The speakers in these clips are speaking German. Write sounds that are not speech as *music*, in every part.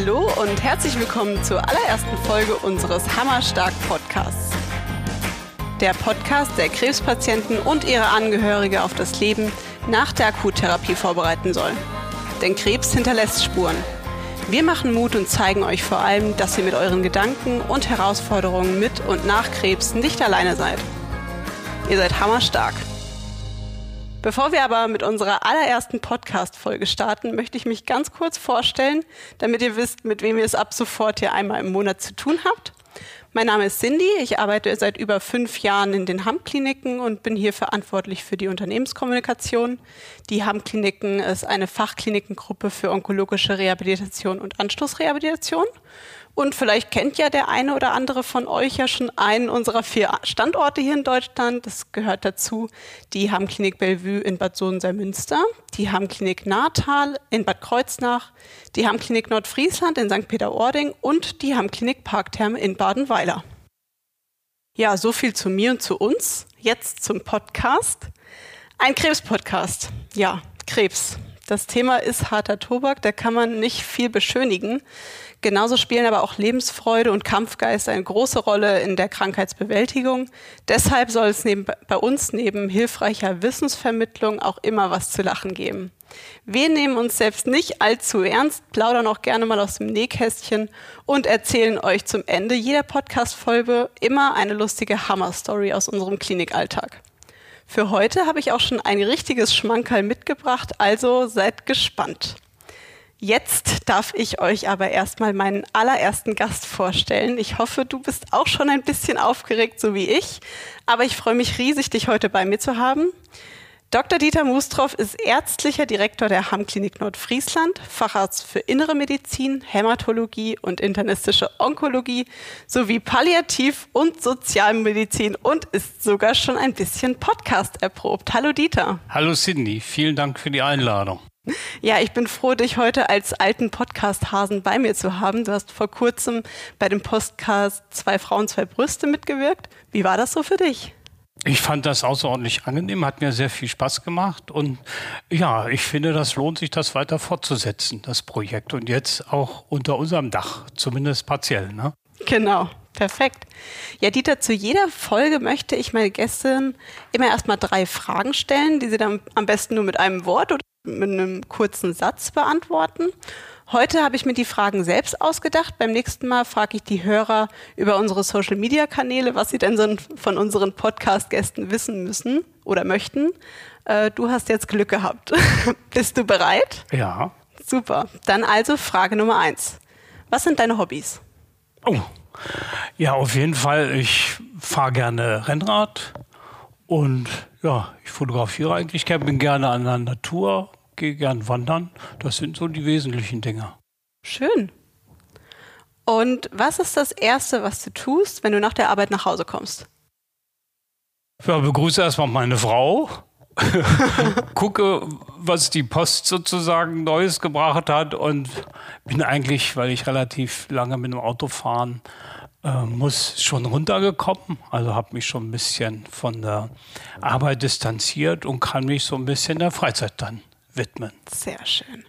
Hallo und herzlich willkommen zur allerersten Folge unseres Hammerstark Podcasts. Der Podcast, der Krebspatienten und ihre Angehörige auf das Leben nach der Akuttherapie vorbereiten soll. Denn Krebs hinterlässt Spuren. Wir machen Mut und zeigen euch vor allem, dass ihr mit euren Gedanken und Herausforderungen mit und nach Krebs nicht alleine seid. Ihr seid hammerstark. Bevor wir aber mit unserer allerersten Podcast-Folge starten, möchte ich mich ganz kurz vorstellen, damit ihr wisst, mit wem ihr es ab sofort hier einmal im Monat zu tun habt. Mein Name ist Cindy, ich arbeite seit über fünf Jahren in den HAM-Kliniken und bin hier verantwortlich für die Unternehmenskommunikation. Die HAM-Kliniken ist eine Fachklinikengruppe für onkologische Rehabilitation und Anstoßrehabilitation. Und vielleicht kennt ja der eine oder andere von euch ja schon einen unserer vier Standorte hier in Deutschland. Das gehört dazu die Hammklinik Bellevue in Bad Sohn-Münster, die Hammklinik Nahtal in Bad Kreuznach, die Hammklinik Nordfriesland in St. Peter-Ording und die Hammklinik Parktherme in Badenweiler. Ja, so viel zu mir und zu uns. Jetzt zum Podcast. Ein Krebs-Podcast. Ja, Krebs. Das Thema ist harter Tobak, da kann man nicht viel beschönigen. Genauso spielen aber auch Lebensfreude und Kampfgeist eine große Rolle in der Krankheitsbewältigung. Deshalb soll es neben, bei uns neben hilfreicher Wissensvermittlung auch immer was zu lachen geben. Wir nehmen uns selbst nicht allzu ernst, plaudern auch gerne mal aus dem Nähkästchen und erzählen euch zum Ende jeder Podcast-Folge immer eine lustige Hammer-Story aus unserem Klinikalltag. Für heute habe ich auch schon ein richtiges Schmankerl mitgebracht, also seid gespannt. Jetzt darf ich euch aber erstmal meinen allerersten Gast vorstellen. Ich hoffe, du bist auch schon ein bisschen aufgeregt, so wie ich. Aber ich freue mich riesig, dich heute bei mir zu haben. Dr. Dieter Mustroff ist ärztlicher Direktor der Hamm-Klinik Nordfriesland, Facharzt für Innere Medizin, Hämatologie und internistische Onkologie sowie Palliativ- und Sozialmedizin und ist sogar schon ein bisschen Podcast erprobt. Hallo Dieter. Hallo Cindy, vielen Dank für die Einladung. Ja, ich bin froh, dich heute als alten Podcast-Hasen bei mir zu haben. Du hast vor kurzem bei dem Podcast Zwei Frauen, zwei Brüste mitgewirkt. Wie war das so für dich? Ich fand das außerordentlich angenehm, hat mir sehr viel Spaß gemacht und ja, ich finde, das lohnt sich, das weiter fortzusetzen, das Projekt und jetzt auch unter unserem Dach, zumindest partiell. Ne? Genau, perfekt. Ja, Dieter, zu jeder Folge möchte ich meine Gästin immer erstmal drei Fragen stellen, die sie dann am besten nur mit einem Wort oder mit einem kurzen Satz beantworten. Heute habe ich mir die Fragen selbst ausgedacht. Beim nächsten Mal frage ich die Hörer über unsere Social-Media-Kanäle, was sie denn so von unseren Podcast-Gästen wissen müssen oder möchten. Äh, du hast jetzt Glück gehabt. *laughs* Bist du bereit? Ja. Super. Dann also Frage Nummer eins. Was sind deine Hobbys? Oh, ja, auf jeden Fall. Ich fahre gerne Rennrad und ja, ich fotografiere eigentlich gerne, bin gerne an der Natur, gehe gern wandern. Das sind so die wesentlichen Dinge. Schön. Und was ist das Erste, was du tust, wenn du nach der Arbeit nach Hause kommst? Ja, begrüße erstmal meine Frau. *laughs* gucke, was die Post sozusagen Neues gebracht hat und bin eigentlich, weil ich relativ lange mit dem Auto fahren äh, muss, schon runtergekommen. Also habe mich schon ein bisschen von der Arbeit distanziert und kann mich so ein bisschen der Freizeit dann widmen. Sehr schön.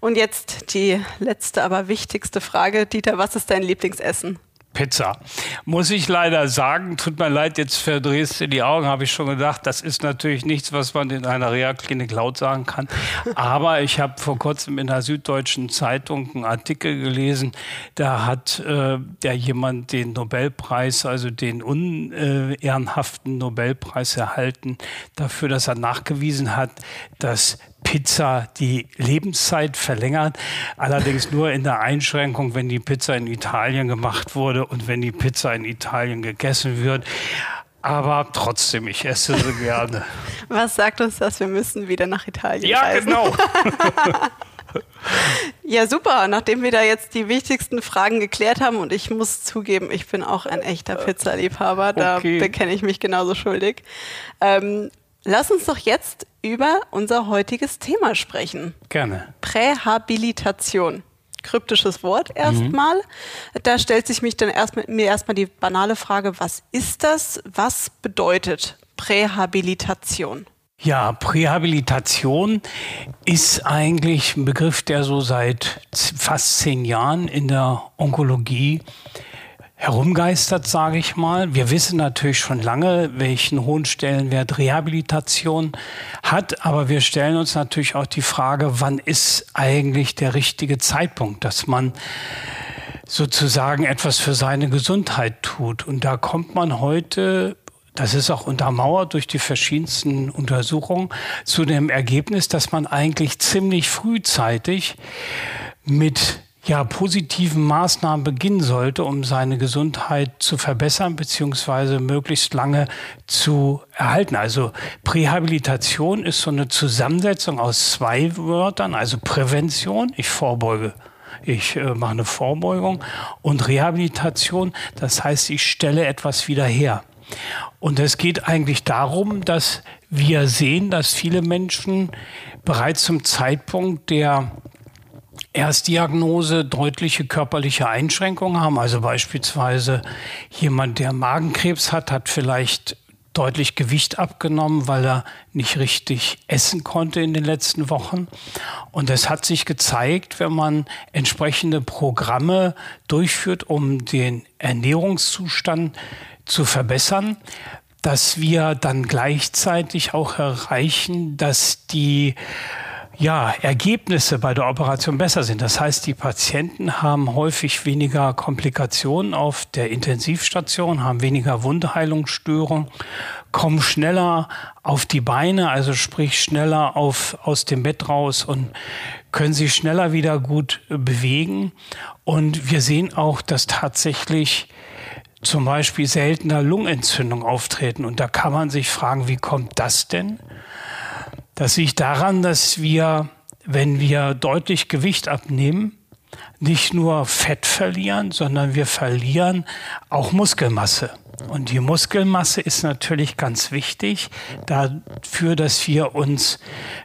Und jetzt die letzte, aber wichtigste Frage. Dieter, was ist dein Lieblingsessen? Pizza. Muss ich leider sagen, tut mir leid, jetzt verdrehst du die Augen, habe ich schon gedacht. Das ist natürlich nichts, was man in einer Reha-Klinik laut sagen kann. Aber ich habe vor kurzem in der Süddeutschen Zeitung einen Artikel gelesen, da hat äh, ja jemand den Nobelpreis, also den unehrenhaften Nobelpreis erhalten, dafür, dass er nachgewiesen hat, dass Pizza die Lebenszeit verlängert. Allerdings nur in der Einschränkung, wenn die Pizza in Italien gemacht wurde und wenn die Pizza in Italien gegessen wird. Aber trotzdem, ich esse sie *laughs* gerne. Was sagt uns das? Wir müssen wieder nach Italien. Ja, reisen. genau. *laughs* ja, super. Nachdem wir da jetzt die wichtigsten Fragen geklärt haben und ich muss zugeben, ich bin auch ein echter Pizzaliebhaber, da okay. bekenne ich mich genauso schuldig. Ähm, Lass uns doch jetzt über unser heutiges Thema sprechen. Gerne. Prähabilitation. Kryptisches Wort erstmal. Mhm. Da stellt sich mich dann erst, mir erstmal die banale Frage, was ist das? Was bedeutet Prähabilitation? Ja, Prähabilitation ist eigentlich ein Begriff, der so seit fast zehn Jahren in der Onkologie herumgeistert, sage ich mal. Wir wissen natürlich schon lange, welchen hohen Stellenwert Rehabilitation hat, aber wir stellen uns natürlich auch die Frage, wann ist eigentlich der richtige Zeitpunkt, dass man sozusagen etwas für seine Gesundheit tut. Und da kommt man heute das ist auch untermauert durch die verschiedensten Untersuchungen zu dem Ergebnis, dass man eigentlich ziemlich frühzeitig mit ja, positiven Maßnahmen beginnen sollte, um seine Gesundheit zu verbessern beziehungsweise möglichst lange zu erhalten. Also Prähabilitation ist so eine Zusammensetzung aus zwei Wörtern, also Prävention, ich vorbeuge ich äh, mache eine Vorbeugung und Rehabilitation, das heißt, ich stelle etwas wieder her. Und es geht eigentlich darum, dass wir sehen, dass viele Menschen bereits zum Zeitpunkt der Erstdiagnose deutliche körperliche Einschränkungen haben. Also beispielsweise jemand, der Magenkrebs hat, hat vielleicht deutlich Gewicht abgenommen, weil er nicht richtig essen konnte in den letzten Wochen. Und es hat sich gezeigt, wenn man entsprechende Programme durchführt, um den Ernährungszustand zu verbessern, dass wir dann gleichzeitig auch erreichen, dass die ja, Ergebnisse bei der Operation besser sind. Das heißt, die Patienten haben häufig weniger Komplikationen auf der Intensivstation, haben weniger Wundheilungsstörungen, kommen schneller auf die Beine, also sprich schneller auf, aus dem Bett raus und können sich schneller wieder gut bewegen. Und wir sehen auch, dass tatsächlich zum Beispiel seltener Lungenentzündung auftreten. Und da kann man sich fragen, wie kommt das denn? Das liegt daran, dass wir, wenn wir deutlich Gewicht abnehmen, nicht nur Fett verlieren, sondern wir verlieren auch Muskelmasse. Und die Muskelmasse ist natürlich ganz wichtig dafür, dass wir uns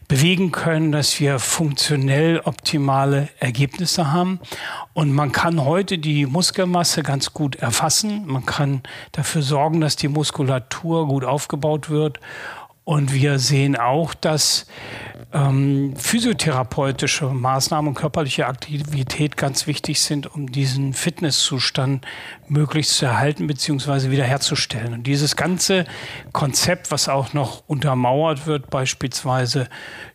bewegen können, dass wir funktionell optimale Ergebnisse haben. Und man kann heute die Muskelmasse ganz gut erfassen. Man kann dafür sorgen, dass die Muskulatur gut aufgebaut wird. Und wir sehen auch, dass ähm, physiotherapeutische Maßnahmen und körperliche Aktivität ganz wichtig sind, um diesen Fitnesszustand möglichst zu erhalten bzw. wiederherzustellen. Und dieses ganze Konzept, was auch noch untermauert wird, beispielsweise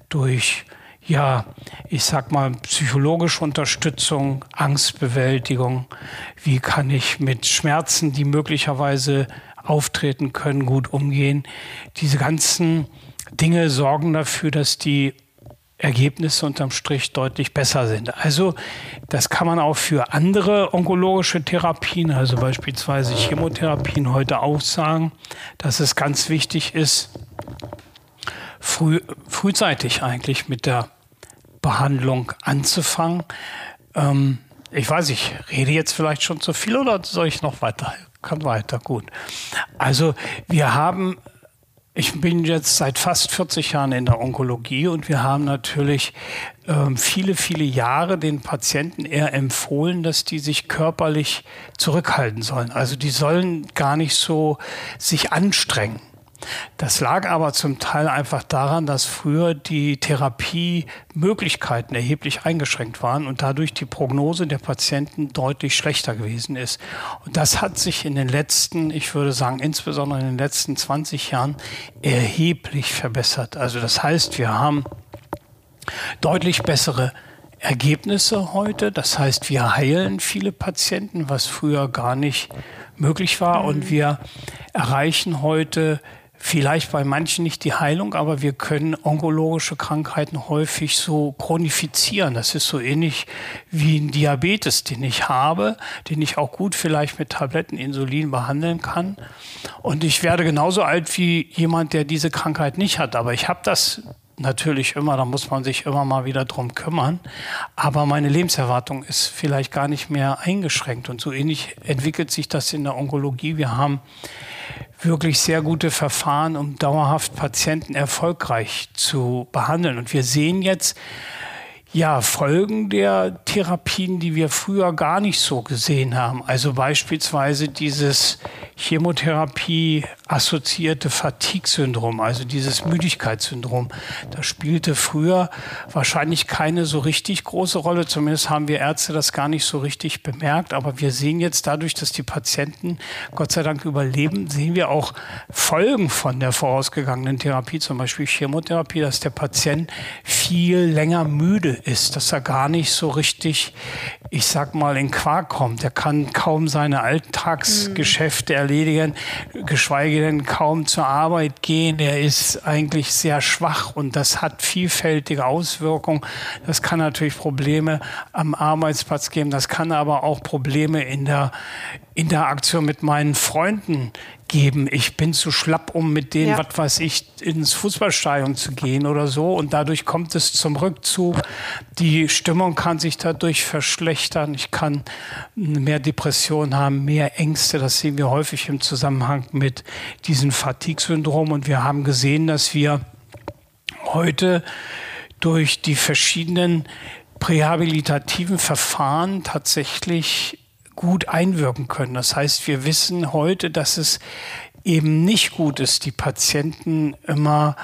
durch ja, ich sag mal, psychologische Unterstützung, Angstbewältigung. Wie kann ich mit Schmerzen, die möglicherweise auftreten können, gut umgehen? Diese ganzen Dinge sorgen dafür, dass die Ergebnisse unterm Strich deutlich besser sind. Also das kann man auch für andere onkologische Therapien, also beispielsweise Chemotherapien, heute auch sagen, dass es ganz wichtig ist, früh, frühzeitig eigentlich mit der Behandlung anzufangen. Ähm, ich weiß, ich rede jetzt vielleicht schon zu viel oder soll ich noch weiter? Kann weiter, gut. Also wir haben ich bin jetzt seit fast 40 Jahren in der Onkologie und wir haben natürlich ähm, viele, viele Jahre den Patienten eher empfohlen, dass die sich körperlich zurückhalten sollen. Also die sollen gar nicht so sich anstrengen. Das lag aber zum Teil einfach daran, dass früher die Therapiemöglichkeiten erheblich eingeschränkt waren und dadurch die Prognose der Patienten deutlich schlechter gewesen ist. Und das hat sich in den letzten, ich würde sagen, insbesondere in den letzten 20 Jahren erheblich verbessert. Also das heißt, wir haben deutlich bessere Ergebnisse heute. Das heißt, wir heilen viele Patienten, was früher gar nicht möglich war. Und wir erreichen heute vielleicht bei manchen nicht die Heilung, aber wir können onkologische Krankheiten häufig so chronifizieren. Das ist so ähnlich wie ein Diabetes, den ich habe, den ich auch gut vielleicht mit Tabletten Insulin behandeln kann. Und ich werde genauso alt wie jemand, der diese Krankheit nicht hat. Aber ich habe das natürlich immer, da muss man sich immer mal wieder drum kümmern. Aber meine Lebenserwartung ist vielleicht gar nicht mehr eingeschränkt. Und so ähnlich entwickelt sich das in der Onkologie. Wir haben wirklich sehr gute Verfahren, um dauerhaft Patienten erfolgreich zu behandeln. Und wir sehen jetzt, ja, Folgen der Therapien, die wir früher gar nicht so gesehen haben. Also beispielsweise dieses Chemotherapie assoziierte Fatigue-Syndrom, also dieses Müdigkeitssyndrom. Das spielte früher wahrscheinlich keine so richtig große Rolle. Zumindest haben wir Ärzte das gar nicht so richtig bemerkt. Aber wir sehen jetzt dadurch, dass die Patienten Gott sei Dank überleben, sehen wir auch Folgen von der vorausgegangenen Therapie, zum Beispiel Chemotherapie, dass der Patient viel länger müde ist, dass er gar nicht so richtig, ich sag mal, in Quark kommt. Er kann kaum seine Alltagsgeschäfte mhm. erledigen, geschweige denn kaum zur Arbeit gehen. Er ist eigentlich sehr schwach und das hat vielfältige Auswirkungen. Das kann natürlich Probleme am Arbeitsplatz geben. Das kann aber auch Probleme in der Interaktion mit meinen Freunden geben. Ich bin zu schlapp, um mit denen, ja. was weiß ich, ins Fußballstadion zu gehen oder so. Und dadurch kommt es zum Rückzug. Die Stimmung kann sich dadurch verschlechtern. Ich kann mehr Depressionen haben, mehr Ängste. Das sehen wir häufig im Zusammenhang mit diesem Fatigue-Syndrom. Und wir haben gesehen, dass wir heute durch die verschiedenen prähabilitativen Verfahren tatsächlich gut einwirken können. Das heißt, wir wissen heute, dass es eben nicht gut ist, die Patienten immer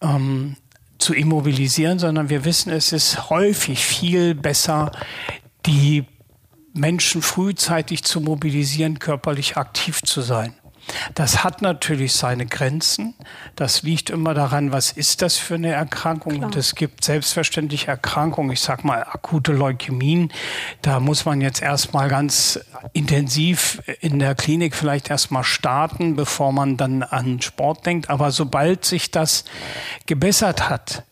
ähm, zu immobilisieren, sondern wir wissen, es ist häufig viel besser, die Menschen frühzeitig zu mobilisieren, körperlich aktiv zu sein. Das hat natürlich seine Grenzen. Das liegt immer daran, was ist das für eine Erkrankung? Klar. Und es gibt selbstverständlich Erkrankungen, ich sag mal akute Leukämien. Da muss man jetzt erstmal ganz intensiv in der Klinik vielleicht erstmal starten, bevor man dann an Sport denkt. Aber sobald sich das gebessert hat,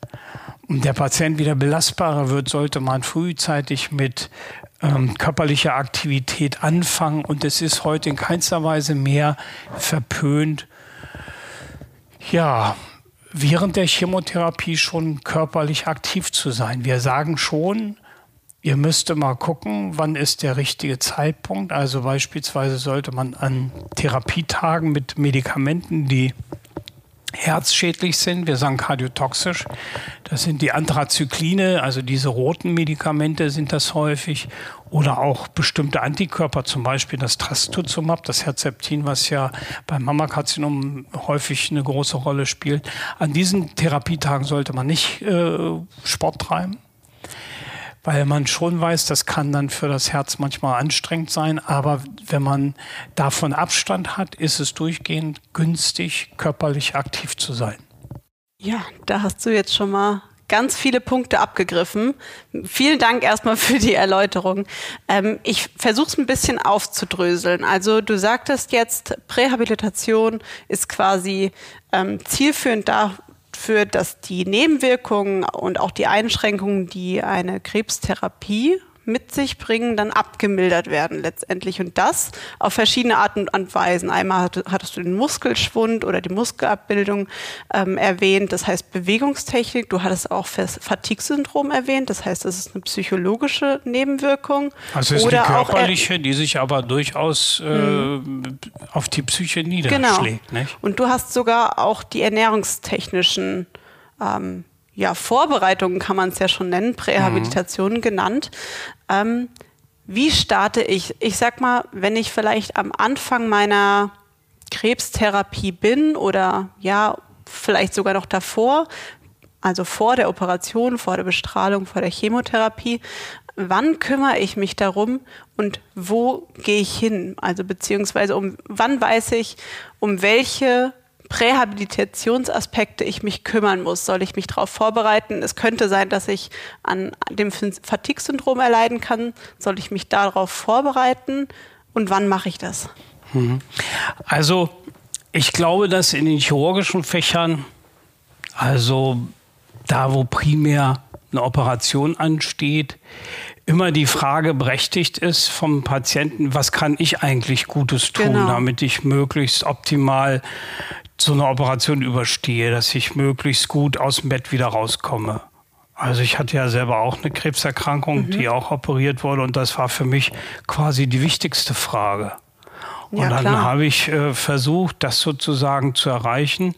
der Patient wieder belastbarer wird, sollte man frühzeitig mit ähm, körperliche Aktivität anfangen. Und es ist heute in keinster Weise mehr verpönt, ja, während der Chemotherapie schon körperlich aktiv zu sein. Wir sagen schon, ihr müsst mal gucken, wann ist der richtige Zeitpunkt. Also beispielsweise sollte man an Therapietagen mit Medikamenten, die herzschädlich sind. Wir sagen kardiotoxisch. Das sind die Anthrazykline, also diese roten Medikamente sind das häufig. Oder auch bestimmte Antikörper, zum Beispiel das Trastuzumab, das Herzeptin, was ja beim Mammakarzinom häufig eine große Rolle spielt. An diesen Therapietagen sollte man nicht äh, Sport treiben weil man schon weiß, das kann dann für das Herz manchmal anstrengend sein, aber wenn man davon Abstand hat, ist es durchgehend günstig, körperlich aktiv zu sein. Ja, da hast du jetzt schon mal ganz viele Punkte abgegriffen. Vielen Dank erstmal für die Erläuterung. Ähm, ich versuche es ein bisschen aufzudröseln. Also du sagtest jetzt, Prähabilitation ist quasi ähm, zielführend da, dafür, dass die Nebenwirkungen und auch die Einschränkungen, die eine Krebstherapie mit sich bringen, dann abgemildert werden letztendlich. Und das auf verschiedene Arten und Weisen. Einmal hattest du den Muskelschwund oder die Muskelabbildung ähm, erwähnt, das heißt Bewegungstechnik. Du hattest auch Fatigue-Syndrom erwähnt, das heißt, das ist eine psychologische Nebenwirkung. Also es ist oder eine körperliche, die sich aber durchaus äh, mhm. auf die Psyche niederschlägt. Genau. Nicht? Und du hast sogar auch die ernährungstechnischen ähm, ja, Vorbereitungen kann man es ja schon nennen, Prähabilitation mhm. genannt. Ähm, wie starte ich? Ich sag mal, wenn ich vielleicht am Anfang meiner Krebstherapie bin oder ja, vielleicht sogar noch davor, also vor der Operation, vor der Bestrahlung, vor der Chemotherapie, wann kümmere ich mich darum und wo gehe ich hin? Also beziehungsweise um wann weiß ich, um welche Prähabilitationsaspekte ich mich kümmern muss. Soll ich mich darauf vorbereiten? Es könnte sein, dass ich an dem Fatigue-Syndrom erleiden kann. Soll ich mich darauf vorbereiten? Und wann mache ich das? Mhm. Also ich glaube, dass in den chirurgischen Fächern, also da, wo primär eine Operation ansteht, immer die Frage berechtigt ist vom Patienten, was kann ich eigentlich Gutes tun, genau. damit ich möglichst optimal so eine Operation überstehe, dass ich möglichst gut aus dem Bett wieder rauskomme. Also ich hatte ja selber auch eine Krebserkrankung, mhm. die auch operiert wurde und das war für mich quasi die wichtigste Frage. Und ja, dann habe ich äh, versucht, das sozusagen zu erreichen.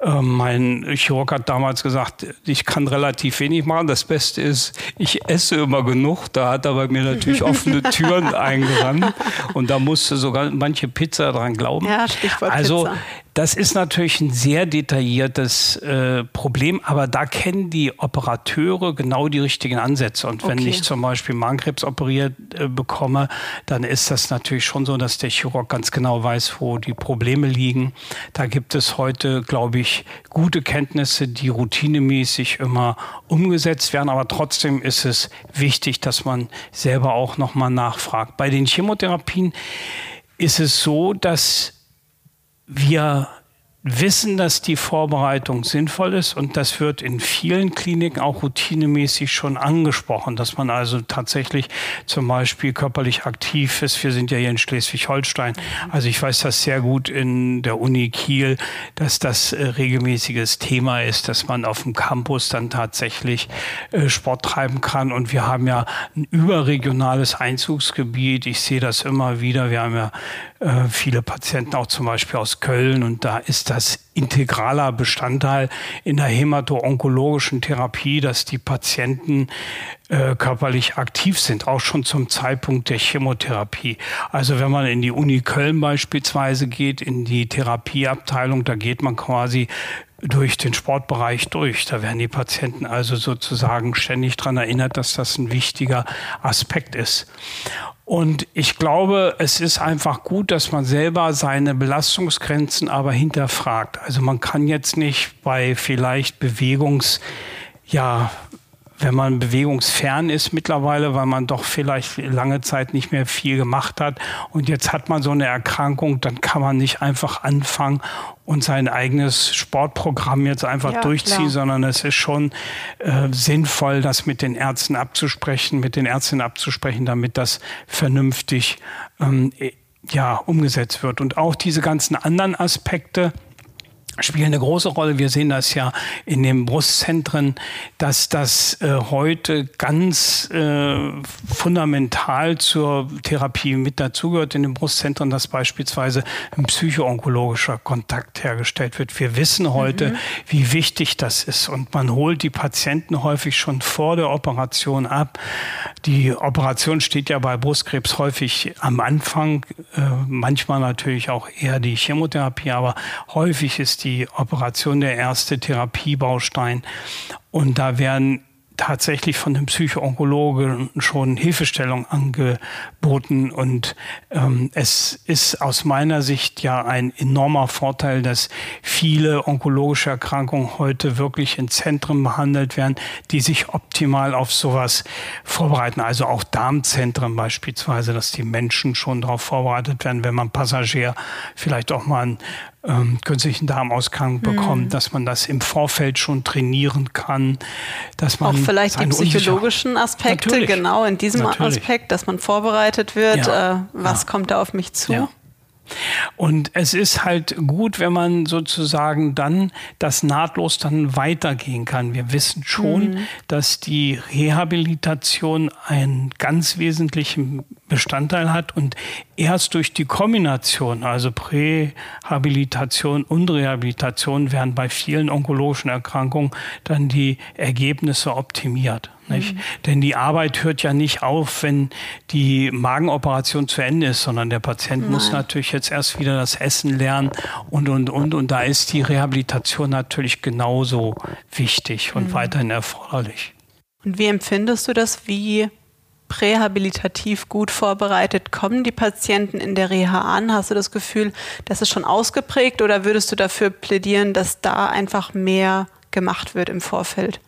Äh, mein Chirurg hat damals gesagt, ich kann relativ wenig machen. Das Beste ist, ich esse immer genug. Da hat er bei mir natürlich *laughs* offene Türen eingerannt. Und da musste sogar manche Pizza dran glauben. Ja, Stichwort also, Pizza. Das ist natürlich ein sehr detailliertes äh, Problem, aber da kennen die Operateure genau die richtigen Ansätze. Und wenn okay. ich zum Beispiel Magenkrebs operiert äh, bekomme, dann ist das natürlich schon so, dass der Chirurg ganz genau weiß, wo die Probleme liegen. Da gibt es heute, glaube ich, gute Kenntnisse, die routinemäßig immer umgesetzt werden. Aber trotzdem ist es wichtig, dass man selber auch nochmal nachfragt. Bei den Chemotherapien ist es so, dass wir wissen, dass die Vorbereitung sinnvoll ist und das wird in vielen Kliniken auch routinemäßig schon angesprochen, dass man also tatsächlich zum Beispiel körperlich aktiv ist. Wir sind ja hier in Schleswig-Holstein. Also ich weiß das sehr gut in der Uni Kiel, dass das äh, regelmäßiges Thema ist, dass man auf dem Campus dann tatsächlich äh, Sport treiben kann. Und wir haben ja ein überregionales Einzugsgebiet. Ich sehe das immer wieder. Wir haben ja äh, viele Patienten auch zum Beispiel aus Köln und da ist das integraler Bestandteil in der hämato-onkologischen Therapie, dass die Patienten äh, körperlich aktiv sind, auch schon zum Zeitpunkt der Chemotherapie. Also wenn man in die Uni Köln beispielsweise geht, in die Therapieabteilung, da geht man quasi durch den Sportbereich durch. Da werden die Patienten also sozusagen ständig daran erinnert, dass das ein wichtiger Aspekt ist. Und ich glaube, es ist einfach gut, dass man selber seine Belastungsgrenzen aber hinterfragt. Also man kann jetzt nicht bei vielleicht Bewegungs, ja, wenn man bewegungsfern ist mittlerweile, weil man doch vielleicht lange Zeit nicht mehr viel gemacht hat und jetzt hat man so eine Erkrankung, dann kann man nicht einfach anfangen und sein eigenes Sportprogramm jetzt einfach ja, durchziehen, klar. sondern es ist schon äh, sinnvoll, das mit den Ärzten abzusprechen, mit den Ärztinnen abzusprechen, damit das vernünftig ähm, ja, umgesetzt wird. Und auch diese ganzen anderen Aspekte, spielen eine große Rolle. Wir sehen das ja in den Brustzentren, dass das äh, heute ganz äh, fundamental zur Therapie mit dazugehört in den Brustzentren, dass beispielsweise ein psychoonkologischer Kontakt hergestellt wird. Wir wissen heute, mhm. wie wichtig das ist und man holt die Patienten häufig schon vor der Operation ab. Die Operation steht ja bei Brustkrebs häufig am Anfang, äh, manchmal natürlich auch eher die Chemotherapie, aber häufig ist die Operation der erste Therapiebaustein. Und da werden tatsächlich von dem Psychoonkologen schon Hilfestellung angeboten. Und ähm, es ist aus meiner Sicht ja ein enormer Vorteil, dass viele onkologische Erkrankungen heute wirklich in Zentren behandelt werden, die sich optimal auf sowas vorbereiten. Also auch Darmzentren beispielsweise, dass die Menschen schon darauf vorbereitet werden, wenn man Passagier vielleicht auch mal ein ähm, künstlichen Darmausgang bekommt, mhm. dass man das im Vorfeld schon trainieren kann, dass man auch vielleicht die psychologischen Aspekte Natürlich. genau in diesem Natürlich. Aspekt, dass man vorbereitet wird, ja. äh, was ja. kommt da auf mich zu? Ja. Und es ist halt gut, wenn man sozusagen dann das nahtlos dann weitergehen kann. Wir wissen schon, mhm. dass die Rehabilitation einen ganz wesentlichen Bestandteil hat und erst durch die Kombination, also Prähabilitation und Rehabilitation, werden bei vielen onkologischen Erkrankungen dann die Ergebnisse optimiert. Nicht? Mhm. Denn die Arbeit hört ja nicht auf, wenn die Magenoperation zu Ende ist, sondern der Patient Nein. muss natürlich jetzt erst wieder das Essen lernen und, und, und. Und da ist die Rehabilitation natürlich genauso wichtig und mhm. weiterhin erforderlich. Und wie empfindest du das? Wie prähabilitativ gut vorbereitet kommen die Patienten in der Reha an? Hast du das Gefühl, das ist schon ausgeprägt oder würdest du dafür plädieren, dass da einfach mehr gemacht wird im Vorfeld?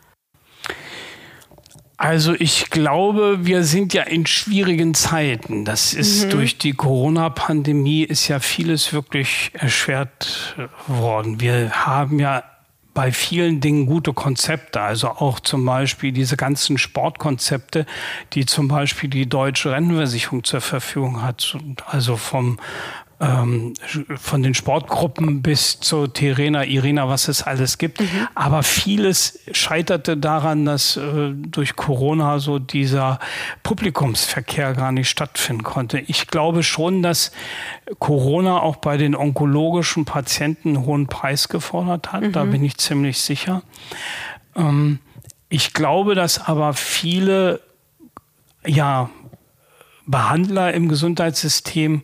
Also ich glaube, wir sind ja in schwierigen Zeiten. Das ist mhm. durch die Corona-Pandemie ist ja vieles wirklich erschwert worden. Wir haben ja bei vielen Dingen gute Konzepte, also auch zum Beispiel diese ganzen Sportkonzepte, die zum Beispiel die deutsche Rentenversicherung zur Verfügung hat, also vom ähm, von den Sportgruppen bis zu Terena, Irina, was es alles gibt. Mhm. Aber vieles scheiterte daran, dass äh, durch Corona so dieser Publikumsverkehr gar nicht stattfinden konnte. Ich glaube schon, dass Corona auch bei den onkologischen Patienten einen hohen Preis gefordert hat. Mhm. Da bin ich ziemlich sicher. Ähm, ich glaube, dass aber viele ja, Behandler im Gesundheitssystem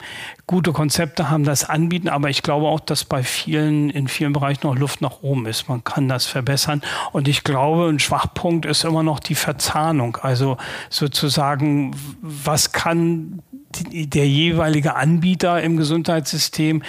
gute Konzepte haben, das anbieten. Aber ich glaube auch, dass bei vielen, in vielen Bereichen noch Luft nach oben ist. Man kann das verbessern. Und ich glaube, ein Schwachpunkt ist immer noch die Verzahnung. Also sozusagen, was kann der jeweilige Anbieter im Gesundheitssystem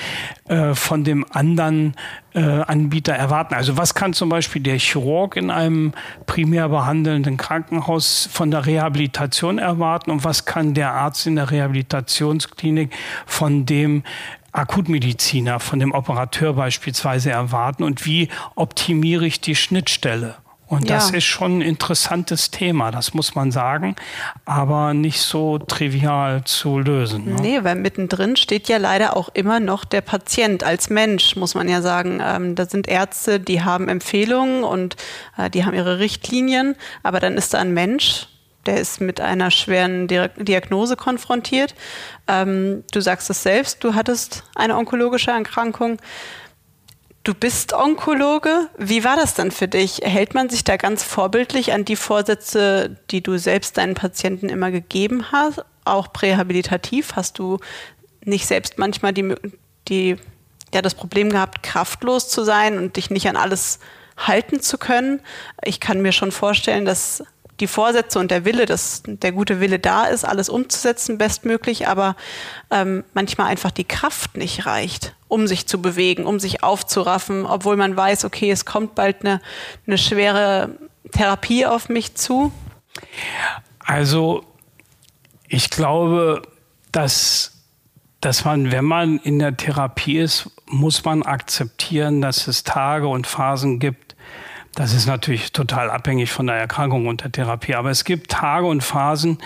äh, von dem anderen äh, Anbieter erwarten. Also was kann zum Beispiel der Chirurg in einem primär behandelnden Krankenhaus von der Rehabilitation erwarten und was kann der Arzt in der Rehabilitationsklinik von dem Akutmediziner, von dem Operateur beispielsweise erwarten und wie optimiere ich die Schnittstelle? Und ja. das ist schon ein interessantes Thema, das muss man sagen, aber nicht so trivial zu lösen. Ne? Nee, weil mittendrin steht ja leider auch immer noch der Patient als Mensch, muss man ja sagen. Ähm, da sind Ärzte, die haben Empfehlungen und äh, die haben ihre Richtlinien, aber dann ist da ein Mensch, der ist mit einer schweren Diagnose konfrontiert. Ähm, du sagst es selbst, du hattest eine onkologische Erkrankung. Du bist Onkologe. Wie war das dann für dich? Hält man sich da ganz vorbildlich an die Vorsätze, die du selbst deinen Patienten immer gegeben hast? Auch prähabilitativ? Hast du nicht selbst manchmal die, die, ja, das Problem gehabt, kraftlos zu sein und dich nicht an alles halten zu können? Ich kann mir schon vorstellen, dass die Vorsätze und der Wille, dass der gute Wille da ist, alles umzusetzen, bestmöglich, aber ähm, manchmal einfach die Kraft nicht reicht um sich zu bewegen, um sich aufzuraffen, obwohl man weiß, okay, es kommt bald eine, eine schwere Therapie auf mich zu? Also ich glaube, dass, dass man, wenn man in der Therapie ist, muss man akzeptieren, dass es Tage und Phasen gibt. Das ist natürlich total abhängig von der Erkrankung und der Therapie. Aber es gibt Tage und Phasen,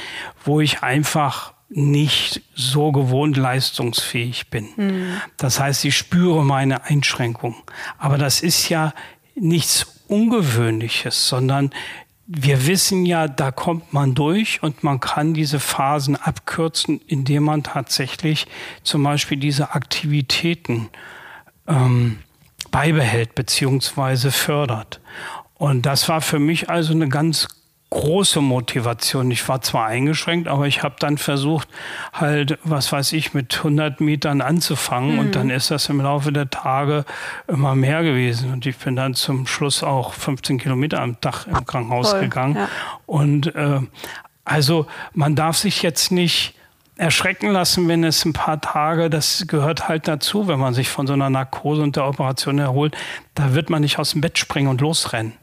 wo ich einfach nicht so gewohnt leistungsfähig bin. Mhm. Das heißt, ich spüre meine Einschränkung. Aber das ist ja nichts Ungewöhnliches, sondern wir wissen ja, da kommt man durch und man kann diese Phasen abkürzen, indem man tatsächlich zum Beispiel diese Aktivitäten ähm, beibehält beziehungsweise fördert. Und das war für mich also eine ganz große Motivation. Ich war zwar eingeschränkt, aber ich habe dann versucht, halt, was weiß ich, mit 100 Metern anzufangen mhm. und dann ist das im Laufe der Tage immer mehr gewesen. Und ich bin dann zum Schluss auch 15 Kilometer am Tag im Krankenhaus Voll, gegangen. Ja. Und äh, also man darf sich jetzt nicht erschrecken lassen, wenn es ein paar Tage, das gehört halt dazu, wenn man sich von so einer Narkose und der Operation erholt, da wird man nicht aus dem Bett springen und losrennen.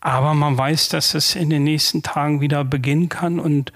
Aber man weiß, dass es in den nächsten Tagen wieder beginnen kann und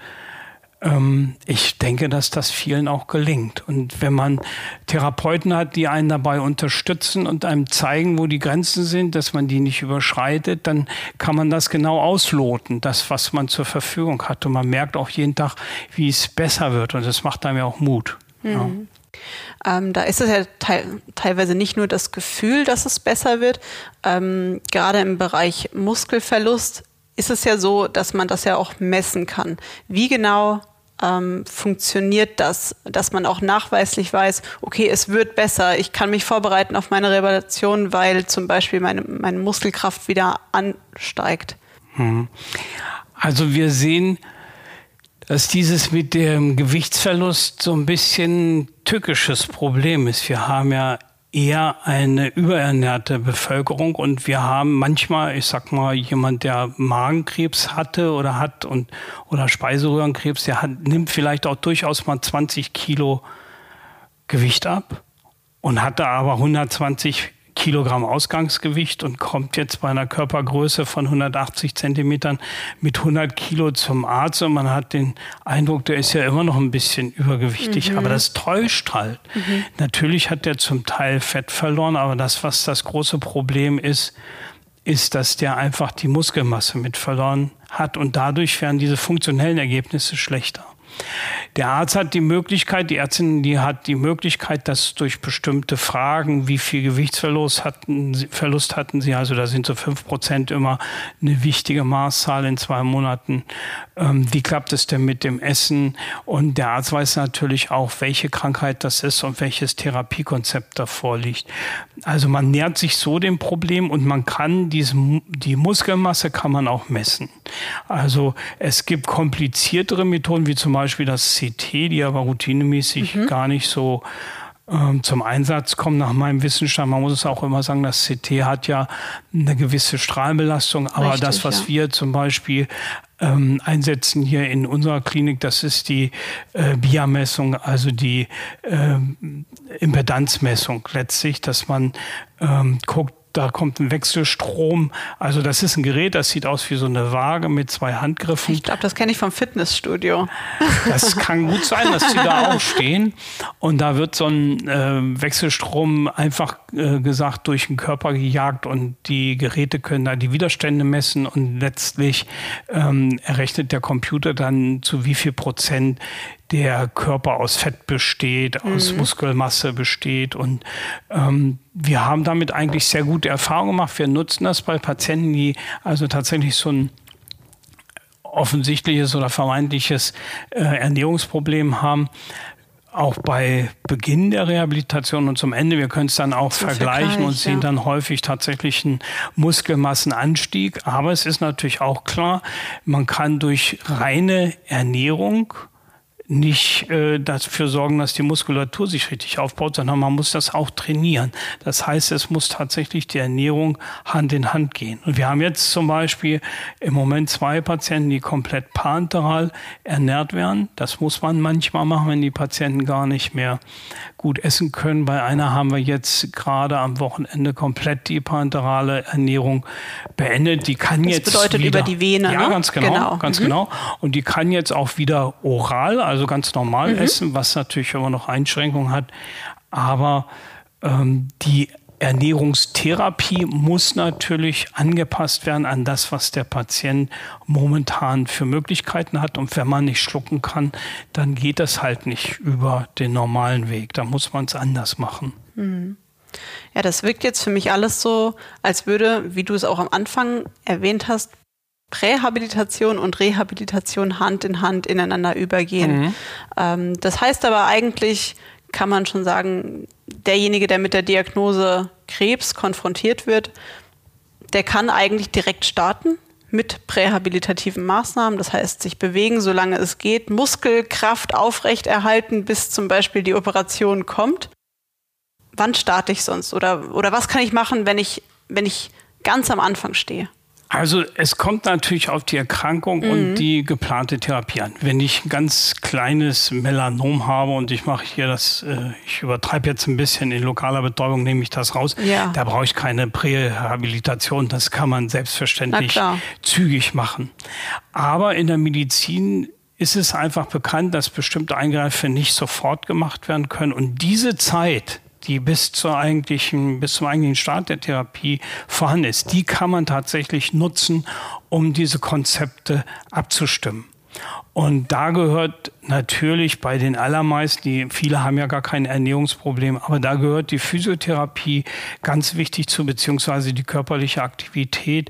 ähm, ich denke, dass das vielen auch gelingt. Und wenn man Therapeuten hat, die einen dabei unterstützen und einem zeigen, wo die Grenzen sind, dass man die nicht überschreitet, dann kann man das genau ausloten, das, was man zur Verfügung hat. Und man merkt auch jeden Tag, wie es besser wird. Und das macht einem ja auch Mut. Mhm. Ja. Ähm, da ist es ja te teilweise nicht nur das Gefühl, dass es besser wird. Ähm, gerade im Bereich Muskelverlust ist es ja so, dass man das ja auch messen kann. Wie genau ähm, funktioniert das, dass man auch nachweislich weiß, okay, es wird besser, ich kann mich vorbereiten auf meine Revalidation, weil zum Beispiel meine, meine Muskelkraft wieder ansteigt? Hm. Also wir sehen, dass dieses mit dem Gewichtsverlust so ein bisschen tückisches Problem ist. Wir haben ja eher eine überernährte Bevölkerung. Und wir haben manchmal, ich sag mal, jemand, der Magenkrebs hatte oder hat und oder Speiseröhrenkrebs, der hat, nimmt vielleicht auch durchaus mal 20 Kilo Gewicht ab und hatte aber 120 Kilogramm Ausgangsgewicht und kommt jetzt bei einer Körpergröße von 180 Zentimetern mit 100 Kilo zum Arzt und man hat den Eindruck, der ist ja immer noch ein bisschen übergewichtig. Mhm. Aber das täuscht halt. Mhm. Natürlich hat der zum Teil Fett verloren, aber das, was das große Problem ist, ist, dass der einfach die Muskelmasse mit verloren hat und dadurch werden diese funktionellen Ergebnisse schlechter. Der Arzt hat die Möglichkeit, die Ärztin, die hat die Möglichkeit, dass durch bestimmte Fragen, wie viel Gewichtsverlust hatten, Verlust hatten sie, also da sind so fünf Prozent immer eine wichtige Maßzahl in zwei Monaten. Ähm, wie klappt es denn mit dem Essen? Und der Arzt weiß natürlich auch, welche Krankheit das ist und welches Therapiekonzept davor liegt. Also man nähert sich so dem Problem und man kann diese, die Muskelmasse kann man auch messen. Also es gibt kompliziertere Methoden, wie zum Beispiel das CT, die aber routinemäßig mhm. gar nicht so ähm, zum Einsatz kommen nach meinem Wissensstand. Man muss es auch immer sagen, das CT hat ja eine gewisse Strahlenbelastung, aber Richtig, das, was ja. wir zum Beispiel ähm, einsetzen hier in unserer Klinik, das ist die äh, BIA-Messung, also die äh, Impedanzmessung letztlich, dass man ähm, guckt, da kommt ein Wechselstrom. Also das ist ein Gerät, das sieht aus wie so eine Waage mit zwei Handgriffen. Ich glaube, das kenne ich vom Fitnessstudio. Das kann gut sein, dass die da *laughs* auch stehen. Und da wird so ein äh, Wechselstrom einfach äh, gesagt durch den Körper gejagt und die Geräte können da die Widerstände messen und letztlich ähm, errechnet der Computer dann zu wie viel Prozent der Körper aus Fett besteht, aus mhm. Muskelmasse besteht. Und ähm, wir haben damit eigentlich sehr gute Erfahrungen gemacht. Wir nutzen das bei Patienten, die also tatsächlich so ein offensichtliches oder vermeintliches äh, Ernährungsproblem haben auch bei Beginn der Rehabilitation und zum Ende. Wir können es dann auch Zum vergleichen Vergleich, und sehen ja. dann häufig tatsächlich einen Muskelmassenanstieg. Aber es ist natürlich auch klar, man kann durch reine Ernährung nicht äh, dafür sorgen, dass die Muskulatur sich richtig aufbaut, sondern man muss das auch trainieren. Das heißt, es muss tatsächlich die Ernährung Hand in Hand gehen. Und wir haben jetzt zum Beispiel im Moment zwei Patienten, die komplett parenteral ernährt werden. Das muss man manchmal machen, wenn die Patienten gar nicht mehr gut essen können. Bei einer haben wir jetzt gerade am Wochenende komplett die parenterale Ernährung beendet. Die kann das jetzt bedeutet wieder, über die Vene, ja, ne? ganz genau, genau. ganz mhm. genau. Und die kann jetzt auch wieder oral, also ganz normal mhm. essen, was natürlich immer noch Einschränkungen hat. Aber ähm, die Ernährungstherapie muss natürlich angepasst werden an das, was der Patient momentan für Möglichkeiten hat. Und wenn man nicht schlucken kann, dann geht das halt nicht über den normalen Weg. Da muss man es anders machen. Mhm. Ja, das wirkt jetzt für mich alles so, als würde, wie du es auch am Anfang erwähnt hast, Prähabilitation und Rehabilitation Hand in Hand ineinander übergehen. Mhm. Ähm, das heißt aber eigentlich, kann man schon sagen, derjenige, der mit der Diagnose Krebs konfrontiert wird, der kann eigentlich direkt starten mit prähabilitativen Maßnahmen, das heißt sich bewegen, solange es geht, Muskelkraft aufrechterhalten, bis zum Beispiel die Operation kommt. Wann starte ich sonst? Oder, oder was kann ich machen, wenn ich, wenn ich ganz am Anfang stehe? Also es kommt natürlich auf die Erkrankung mhm. und die geplante Therapie an. Wenn ich ein ganz kleines Melanom habe und ich mache hier das, äh, ich übertreibe jetzt ein bisschen, in lokaler Betäubung nehme ich das raus, ja. da brauche ich keine Prärehabilitation. Das kann man selbstverständlich zügig machen. Aber in der Medizin ist es einfach bekannt, dass bestimmte Eingreife nicht sofort gemacht werden können. Und diese Zeit, die bis zur eigentlichen, bis zum eigentlichen Start der Therapie vorhanden ist, die kann man tatsächlich nutzen, um diese Konzepte abzustimmen. Und da gehört natürlich bei den allermeisten, die, viele haben ja gar kein Ernährungsproblem, aber da gehört die Physiotherapie ganz wichtig zu, beziehungsweise die körperliche Aktivität.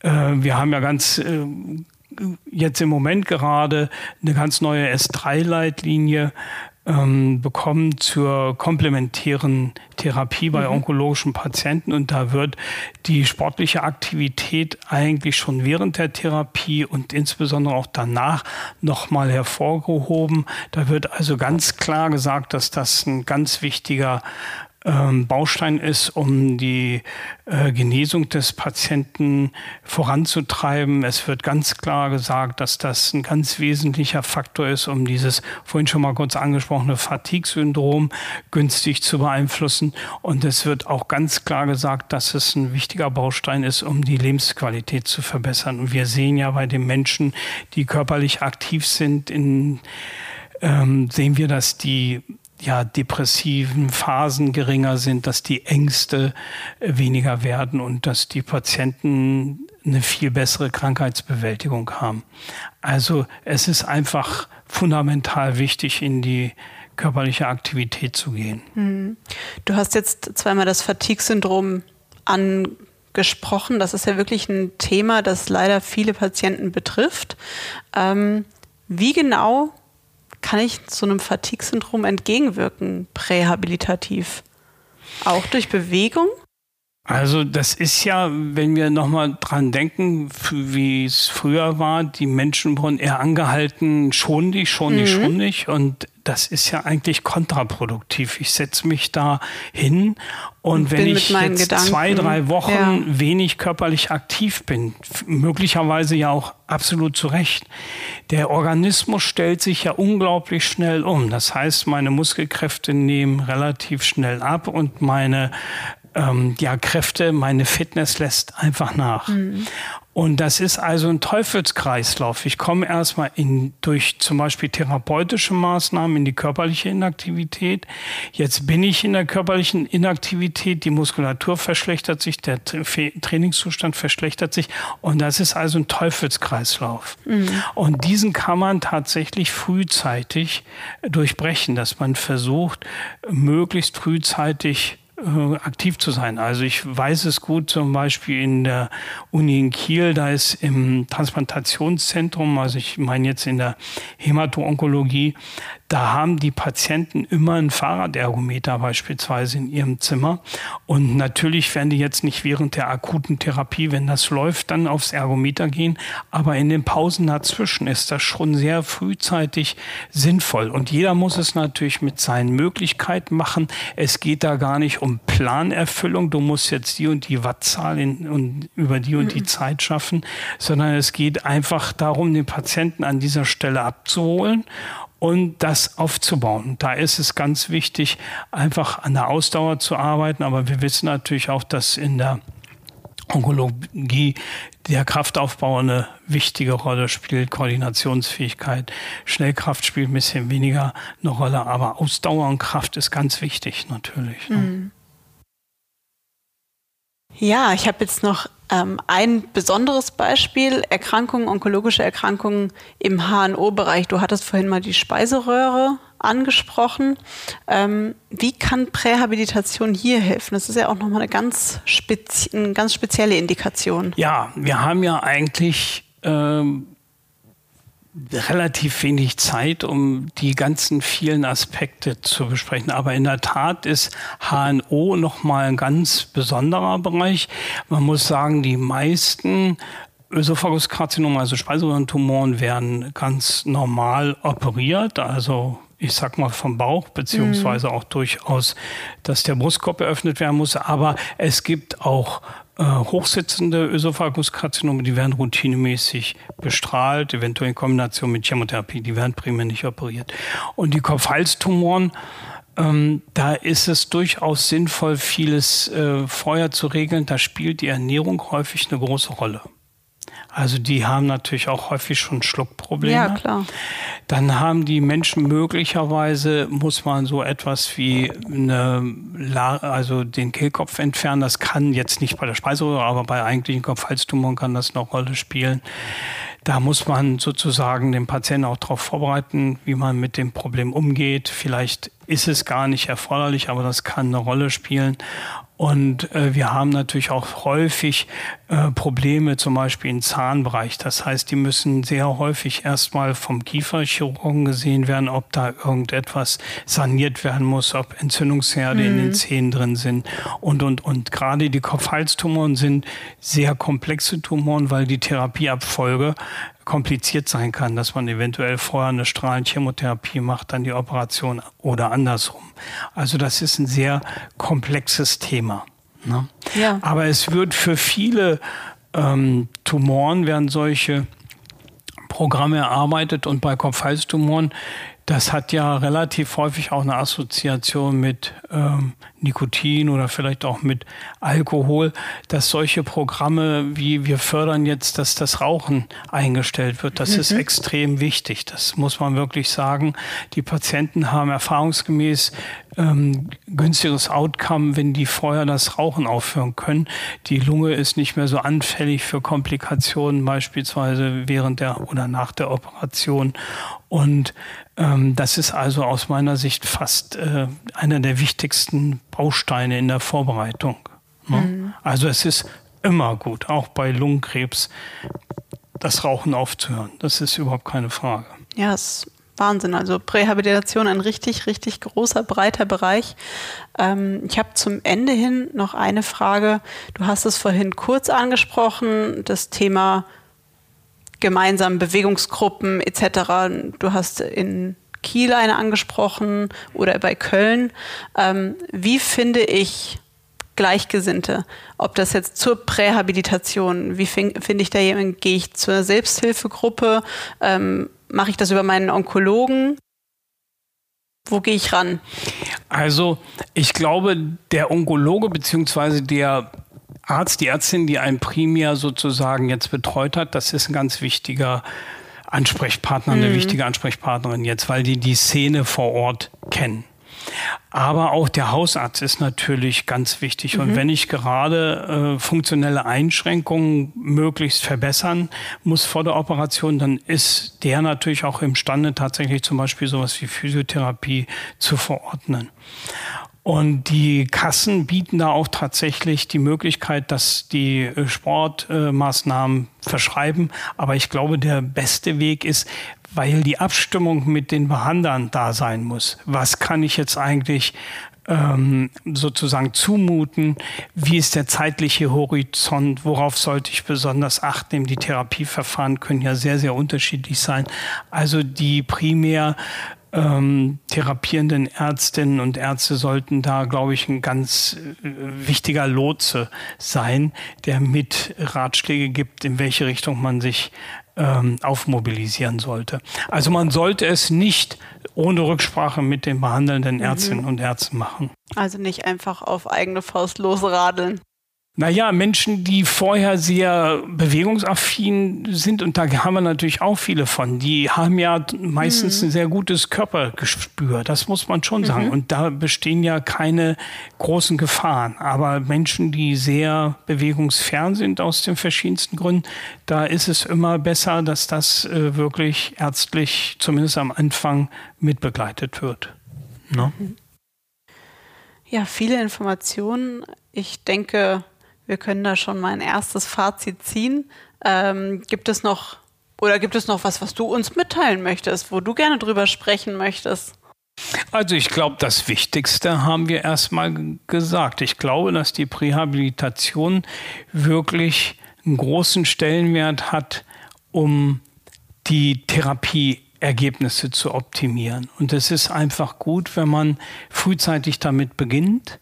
Äh, wir haben ja ganz äh, jetzt im Moment gerade eine ganz neue S3-Leitlinie ähm, bekommen zur komplementären Therapie bei mhm. onkologischen Patienten. Und da wird die sportliche Aktivität eigentlich schon während der Therapie und insbesondere auch danach nochmal hervorgehoben. Da wird also ganz klar gesagt, dass das ein ganz wichtiger ähm, Baustein ist, um die äh, Genesung des Patienten voranzutreiben. Es wird ganz klar gesagt, dass das ein ganz wesentlicher Faktor ist, um dieses vorhin schon mal kurz angesprochene Fatigue-Syndrom günstig zu beeinflussen. Und es wird auch ganz klar gesagt, dass es ein wichtiger Baustein ist, um die Lebensqualität zu verbessern. Und wir sehen ja bei den Menschen, die körperlich aktiv sind, in, ähm, sehen wir, dass die ja, depressiven Phasen geringer sind, dass die Ängste äh, weniger werden und dass die Patienten eine viel bessere Krankheitsbewältigung haben. Also es ist einfach fundamental wichtig, in die körperliche Aktivität zu gehen. Mhm. Du hast jetzt zweimal das Fatigue-Syndrom angesprochen. Das ist ja wirklich ein Thema, das leider viele Patienten betrifft. Ähm, wie genau kann ich so einem Fatigue-Syndrom entgegenwirken, prähabilitativ? Auch durch Bewegung? Also das ist ja, wenn wir nochmal dran denken, wie es früher war, die Menschen wurden eher angehalten, schon dich, schon dich, mhm. schon dich. Und das ist ja eigentlich kontraproduktiv. Ich setze mich da hin und, und wenn ich jetzt Gedanken. zwei, drei Wochen ja. wenig körperlich aktiv bin, möglicherweise ja auch absolut zu Recht, der Organismus stellt sich ja unglaublich schnell um. Das heißt, meine Muskelkräfte nehmen relativ schnell ab und meine ähm, ja, Kräfte, meine Fitness lässt einfach nach. Mhm. Und das ist also ein Teufelskreislauf. Ich komme erstmal in, durch zum Beispiel therapeutische Maßnahmen in die körperliche Inaktivität. Jetzt bin ich in der körperlichen Inaktivität, die Muskulatur verschlechtert sich, der Trainingszustand verschlechtert sich. Und das ist also ein Teufelskreislauf. Mhm. Und diesen kann man tatsächlich frühzeitig durchbrechen, dass man versucht, möglichst frühzeitig äh, aktiv zu sein. Also ich weiß es gut, zum Beispiel in der Uni in Kiel, da ist im Transplantationszentrum, also ich meine jetzt in der Hämato-Onkologie, da haben die Patienten immer ein Fahrradergometer beispielsweise in ihrem Zimmer. Und natürlich werden die jetzt nicht während der akuten Therapie, wenn das läuft, dann aufs Ergometer gehen. Aber in den Pausen dazwischen ist das schon sehr frühzeitig sinnvoll. Und jeder muss es natürlich mit seinen Möglichkeiten machen. Es geht da gar nicht um Planerfüllung. Du musst jetzt die und die Wattzahl in, und über die und die. Zeit schaffen, sondern es geht einfach darum, den Patienten an dieser Stelle abzuholen und das aufzubauen. Da ist es ganz wichtig, einfach an der Ausdauer zu arbeiten. Aber wir wissen natürlich auch, dass in der Onkologie der Kraftaufbau eine wichtige Rolle spielt, Koordinationsfähigkeit, Schnellkraft spielt ein bisschen weniger eine Rolle, aber Ausdauer und Kraft ist ganz wichtig natürlich. Ne? Mhm. Ja, ich habe jetzt noch ähm, ein besonderes Beispiel, Erkrankungen, onkologische Erkrankungen im HNO-Bereich. Du hattest vorhin mal die Speiseröhre angesprochen. Ähm, wie kann Prähabilitation hier helfen? Das ist ja auch nochmal eine ganz, spezi eine ganz spezielle Indikation. Ja, wir haben ja eigentlich ähm, relativ wenig Zeit, um die ganzen vielen Aspekte zu besprechen. Aber in der Tat ist HNO nochmal ein ganz besonderer Bereich. Man muss sagen, die meisten Ösophaguskarzinome, also Speiseröhrentumoren, werden ganz normal operiert, also ich sag mal vom Bauch, beziehungsweise mhm. auch durchaus, dass der Brustkorb eröffnet werden muss. Aber es gibt auch äh, hochsitzende Ösophaguskarzinome, die werden routinemäßig bestrahlt, eventuell in Kombination mit Chemotherapie, die werden primär nicht operiert. Und die Kopfhalstumoren, ähm, da ist es durchaus sinnvoll, vieles äh, vorher zu regeln. Da spielt die Ernährung häufig eine große Rolle. Also die haben natürlich auch häufig schon Schluckprobleme. Ja, klar. Dann haben die Menschen möglicherweise, muss man so etwas wie eine, also den Kehlkopf entfernen. Das kann jetzt nicht bei der Speiseröhre, aber bei eigentlichen Kopfhalstumoren kann das eine Rolle spielen. Da muss man sozusagen den Patienten auch darauf vorbereiten, wie man mit dem Problem umgeht. Vielleicht ist es gar nicht erforderlich, aber das kann eine Rolle spielen. Und äh, wir haben natürlich auch häufig äh, Probleme, zum Beispiel im Zahnbereich. Das heißt, die müssen sehr häufig erstmal vom Kieferchirurgen gesehen werden, ob da irgendetwas saniert werden muss, ob Entzündungsherde mhm. in den mhm. Zähnen drin sind und, und, und. Gerade die Kopfhalstumoren sind sehr komplexe Tumoren, weil die Therapieabfolge kompliziert sein kann, dass man eventuell vorher eine Strahlenchemotherapie macht, dann die Operation oder andersrum. Also das ist ein sehr komplexes Thema. Ne? Ja. Aber es wird für viele ähm, Tumoren werden solche Programme erarbeitet und bei Kopfhalstumoren das hat ja relativ häufig auch eine Assoziation mit ähm, Nikotin oder vielleicht auch mit Alkohol, dass solche Programme wie wir fördern jetzt, dass das Rauchen eingestellt wird, das mhm. ist extrem wichtig. Das muss man wirklich sagen. Die Patienten haben erfahrungsgemäß ähm, günstigeres Outcome, wenn die vorher das Rauchen aufhören können. Die Lunge ist nicht mehr so anfällig für Komplikationen, beispielsweise während der oder nach der Operation. Und ähm, das ist also aus meiner Sicht fast äh, einer der wichtigsten Bausteine in der Vorbereitung. Ne? Mhm. Also es ist immer gut, auch bei Lungenkrebs, das Rauchen aufzuhören. Das ist überhaupt keine Frage. Ja, es Wahnsinn. Also Prähabilitation ein richtig, richtig großer, breiter Bereich. Ähm, ich habe zum Ende hin noch eine Frage. Du hast es vorhin kurz angesprochen, das Thema gemeinsame Bewegungsgruppen etc. Du hast in Kiel eine angesprochen oder bei Köln. Ähm, wie finde ich Gleichgesinnte? Ob das jetzt zur Prähabilitation, wie finde ich da jemanden? Gehe ich zur Selbsthilfegruppe? Ähm, Mache ich das über meinen Onkologen? Wo gehe ich ran? Also ich glaube, der Onkologe bzw. der Arzt, die Ärztin, die einen primär sozusagen jetzt betreut hat, das ist ein ganz wichtiger Ansprechpartner, eine mhm. wichtige Ansprechpartnerin jetzt, weil die die Szene vor Ort kennen. Aber auch der Hausarzt ist natürlich ganz wichtig. Mhm. Und wenn ich gerade äh, funktionelle Einschränkungen möglichst verbessern muss vor der Operation, dann ist der natürlich auch imstande, tatsächlich zum Beispiel sowas wie Physiotherapie zu verordnen. Und die Kassen bieten da auch tatsächlich die Möglichkeit, dass die äh, Sportmaßnahmen verschreiben. Aber ich glaube, der beste Weg ist, weil die Abstimmung mit den Behandlern da sein muss. Was kann ich jetzt eigentlich ähm, sozusagen zumuten? Wie ist der zeitliche Horizont? Worauf sollte ich besonders achten? Die Therapieverfahren können ja sehr, sehr unterschiedlich sein. Also die primär ähm, therapierenden Ärztinnen und Ärzte sollten da, glaube ich, ein ganz äh, wichtiger Lotse sein, der mit Ratschläge gibt, in welche Richtung man sich ähm, aufmobilisieren sollte. Also man sollte es nicht ohne Rücksprache mit den behandelnden mhm. Ärztinnen mhm. und Ärzten machen. Also nicht einfach auf eigene Faust losradeln. Naja, Menschen, die vorher sehr bewegungsaffin sind, und da haben wir natürlich auch viele von, die haben ja meistens mhm. ein sehr gutes Körpergespür, das muss man schon sagen. Mhm. Und da bestehen ja keine großen Gefahren. Aber Menschen, die sehr bewegungsfern sind aus den verschiedensten Gründen, da ist es immer besser, dass das äh, wirklich ärztlich, zumindest am Anfang, mitbegleitet wird. Ne? Ja, viele Informationen. Ich denke, wir können da schon mal ein erstes Fazit ziehen. Ähm, gibt es noch oder gibt es noch was, was du uns mitteilen möchtest, wo du gerne drüber sprechen möchtest? Also ich glaube, das Wichtigste haben wir erstmal gesagt. Ich glaube, dass die Prähabilitation wirklich einen großen Stellenwert hat, um die Therapieergebnisse zu optimieren. Und es ist einfach gut, wenn man frühzeitig damit beginnt.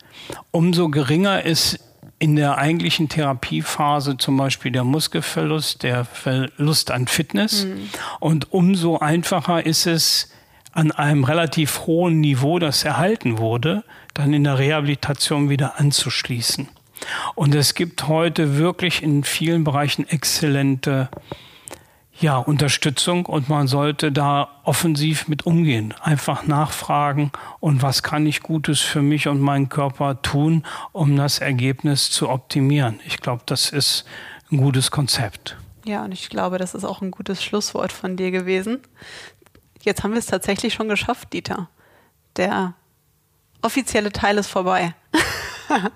Umso geringer ist in der eigentlichen Therapiephase zum Beispiel der Muskelverlust, der Verlust an Fitness. Mhm. Und umso einfacher ist es, an einem relativ hohen Niveau, das erhalten wurde, dann in der Rehabilitation wieder anzuschließen. Und es gibt heute wirklich in vielen Bereichen exzellente ja, Unterstützung und man sollte da offensiv mit umgehen. Einfach nachfragen und was kann ich Gutes für mich und meinen Körper tun, um das Ergebnis zu optimieren. Ich glaube, das ist ein gutes Konzept. Ja, und ich glaube, das ist auch ein gutes Schlusswort von dir gewesen. Jetzt haben wir es tatsächlich schon geschafft, Dieter. Der offizielle Teil ist vorbei. *laughs*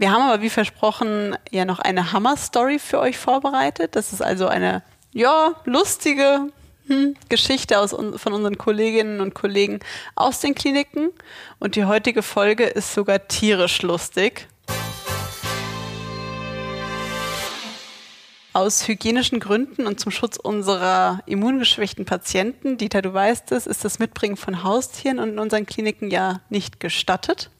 Wir haben aber wie versprochen ja noch eine Hammer-Story für euch vorbereitet. Das ist also eine ja lustige hm, Geschichte aus, von unseren Kolleginnen und Kollegen aus den Kliniken. Und die heutige Folge ist sogar tierisch lustig. Aus hygienischen Gründen und zum Schutz unserer immungeschwächten Patienten, Dieter, du weißt es, ist das Mitbringen von Haustieren in unseren Kliniken ja nicht gestattet.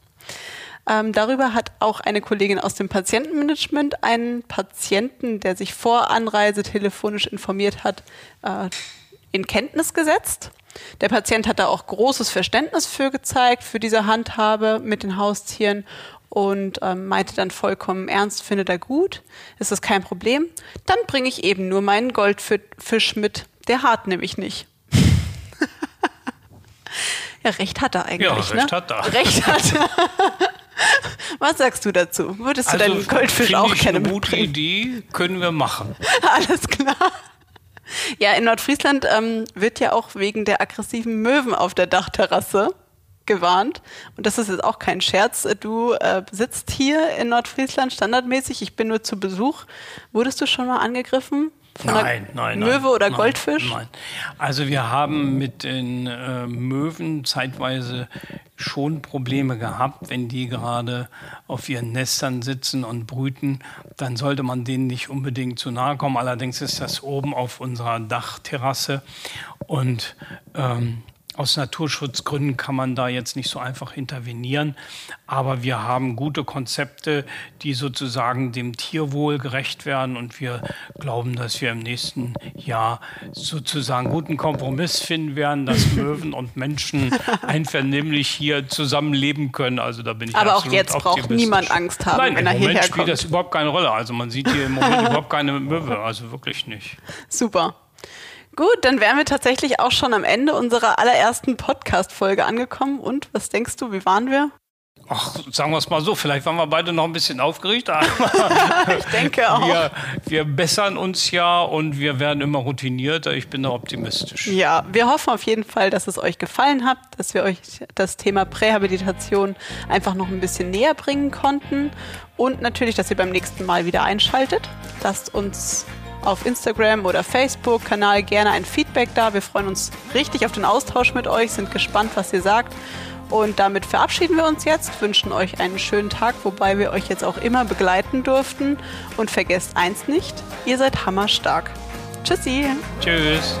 Ähm, darüber hat auch eine Kollegin aus dem Patientenmanagement einen Patienten, der sich vor Anreise telefonisch informiert hat, äh, in Kenntnis gesetzt. Der Patient hat da auch großes Verständnis für gezeigt, für diese Handhabe mit den Haustieren und ähm, meinte dann vollkommen ernst, findet er gut, ist das kein Problem. Dann bringe ich eben nur meinen Goldfisch mit. Der hart nämlich nicht. *laughs* ja, recht hat er eigentlich. Ja, recht ne? hat er. Recht hat er. *laughs* *laughs* Was sagst du dazu? Würdest du also, deinen Goldfisch auch gerne eine gute Idee, können wir machen. *laughs* Alles klar. Ja, in Nordfriesland ähm, wird ja auch wegen der aggressiven Möwen auf der Dachterrasse gewarnt. Und das ist jetzt auch kein Scherz. Du äh, sitzt hier in Nordfriesland standardmäßig. Ich bin nur zu Besuch. Wurdest du schon mal angegriffen? Nein, nein, Möwe nein, oder Goldfisch? Nein. Also wir haben mit den äh, Möwen zeitweise schon Probleme gehabt, wenn die gerade auf ihren Nestern sitzen und brüten, dann sollte man denen nicht unbedingt zu nahe kommen. Allerdings ist das oben auf unserer Dachterrasse und ähm, aus Naturschutzgründen kann man da jetzt nicht so einfach intervenieren. Aber wir haben gute Konzepte, die sozusagen dem Tierwohl gerecht werden. Und wir glauben, dass wir im nächsten Jahr sozusagen guten Kompromiss finden werden, dass *laughs* Möwen und Menschen einvernehmlich hier zusammenleben können. Also da bin ich Aber auch jetzt braucht niemand Angst haben, Nein, wenn er hierher kommt. spielt das überhaupt keine Rolle. Also man sieht hier im Moment *laughs* überhaupt keine Möwe. Also wirklich nicht. Super. Gut, dann wären wir tatsächlich auch schon am Ende unserer allerersten Podcast-Folge angekommen. Und was denkst du, wie waren wir? Ach, sagen wir es mal so, vielleicht waren wir beide noch ein bisschen aufgeregt, aber *laughs* ich denke auch. Wir, wir, bessern uns ja und wir werden immer routinierter. Ich bin da optimistisch. Ja, wir hoffen auf jeden Fall, dass es euch gefallen hat, dass wir euch das Thema Prähabilitation einfach noch ein bisschen näher bringen konnten und natürlich, dass ihr beim nächsten Mal wieder einschaltet. Lasst uns auf Instagram oder Facebook-Kanal gerne ein Feedback da. Wir freuen uns richtig auf den Austausch mit euch, sind gespannt, was ihr sagt. Und damit verabschieden wir uns jetzt, wünschen euch einen schönen Tag, wobei wir euch jetzt auch immer begleiten durften. Und vergesst eins nicht, ihr seid hammerstark. Tschüssi. Tschüss.